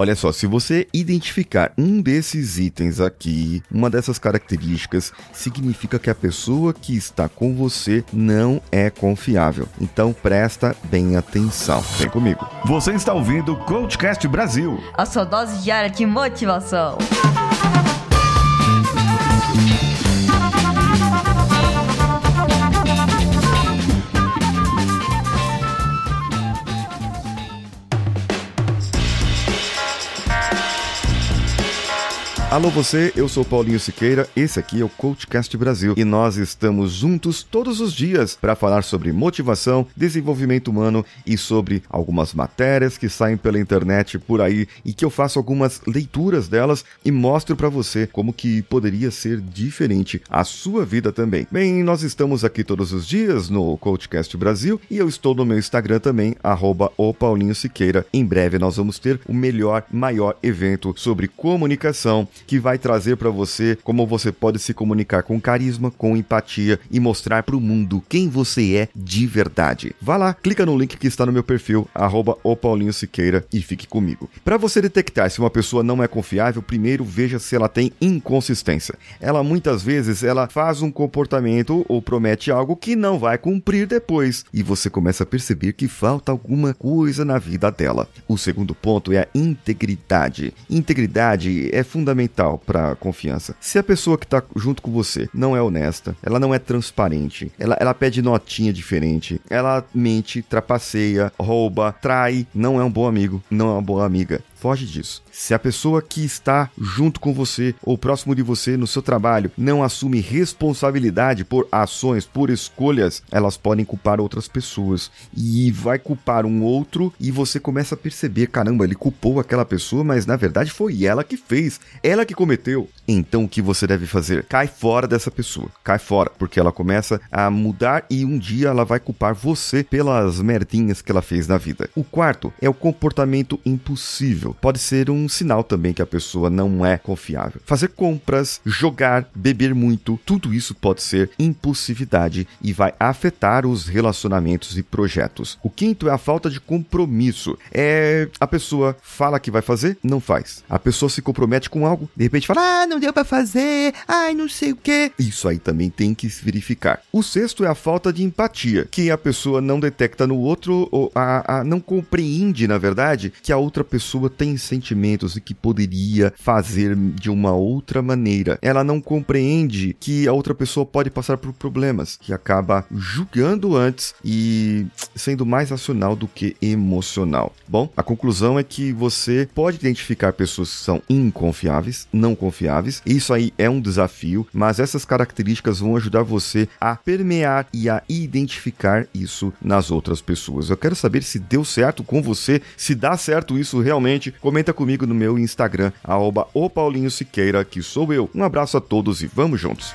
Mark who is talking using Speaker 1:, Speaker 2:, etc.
Speaker 1: Olha só, se você identificar um desses itens aqui, uma dessas características, significa que a pessoa que está com você não é confiável. Então presta bem atenção. Vem comigo.
Speaker 2: Você está ouvindo o Coachcast Brasil.
Speaker 3: A sua dose diária de motivação.
Speaker 1: Alô você, eu sou Paulinho Siqueira, esse aqui é o Coachcast Brasil e nós estamos juntos todos os dias para falar sobre motivação, desenvolvimento humano e sobre algumas matérias que saem pela internet por aí e que eu faço algumas leituras delas e mostro para você como que poderia ser diferente a sua vida também. Bem, nós estamos aqui todos os dias no Coachcast Brasil e eu estou no meu Instagram também, o Paulinho Siqueira. Em breve nós vamos ter o melhor, maior evento sobre comunicação que vai trazer para você como você pode se comunicar com carisma, com empatia e mostrar para o mundo quem você é de verdade. Vá lá, clica no link que está no meu perfil, arroba Siqueira e fique comigo. Para você detectar se uma pessoa não é confiável, primeiro veja se ela tem inconsistência. Ela muitas vezes ela faz um comportamento ou promete algo que não vai cumprir depois e você começa a perceber que falta alguma coisa na vida dela. O segundo ponto é a integridade. Integridade é fundamental fundamental para confiança. Se a pessoa que está junto com você não é honesta, ela não é transparente, ela, ela pede notinha diferente, ela mente, trapaceia, rouba, trai, não é um bom amigo, não é uma boa amiga. Foge disso. Se a pessoa que está junto com você ou próximo de você no seu trabalho não assume responsabilidade por ações, por escolhas, elas podem culpar outras pessoas e vai culpar um outro e você começa a perceber, caramba, ele culpou aquela pessoa, mas na verdade foi ela que fez, ela que cometeu. Então o que você deve fazer? Cai fora dessa pessoa, cai fora, porque ela começa a mudar e um dia ela vai culpar você pelas merdinhas que ela fez na vida. O quarto é o comportamento impossível pode ser um sinal também que a pessoa não é confiável. Fazer compras, jogar, beber muito, tudo isso pode ser impulsividade e vai afetar os relacionamentos e projetos. O quinto é a falta de compromisso. É a pessoa fala que vai fazer, não faz. A pessoa se compromete com algo, de repente fala: "Ah, não deu para fazer. Ai, não sei o quê". Isso aí também tem que se verificar. O sexto é a falta de empatia, que a pessoa não detecta no outro ou a, a não compreende, na verdade, que a outra pessoa tem sentimentos e que poderia fazer de uma outra maneira. Ela não compreende que a outra pessoa pode passar por problemas, que acaba julgando antes e sendo mais racional do que emocional. Bom, a conclusão é que você pode identificar pessoas que são inconfiáveis, não confiáveis. Isso aí é um desafio, mas essas características vão ajudar você a permear e a identificar isso nas outras pessoas. Eu quero saber se deu certo com você, se dá certo isso realmente comenta comigo no meu Instagram, arroba o Paulinho Siqueira, que sou eu. Um abraço a todos e vamos juntos!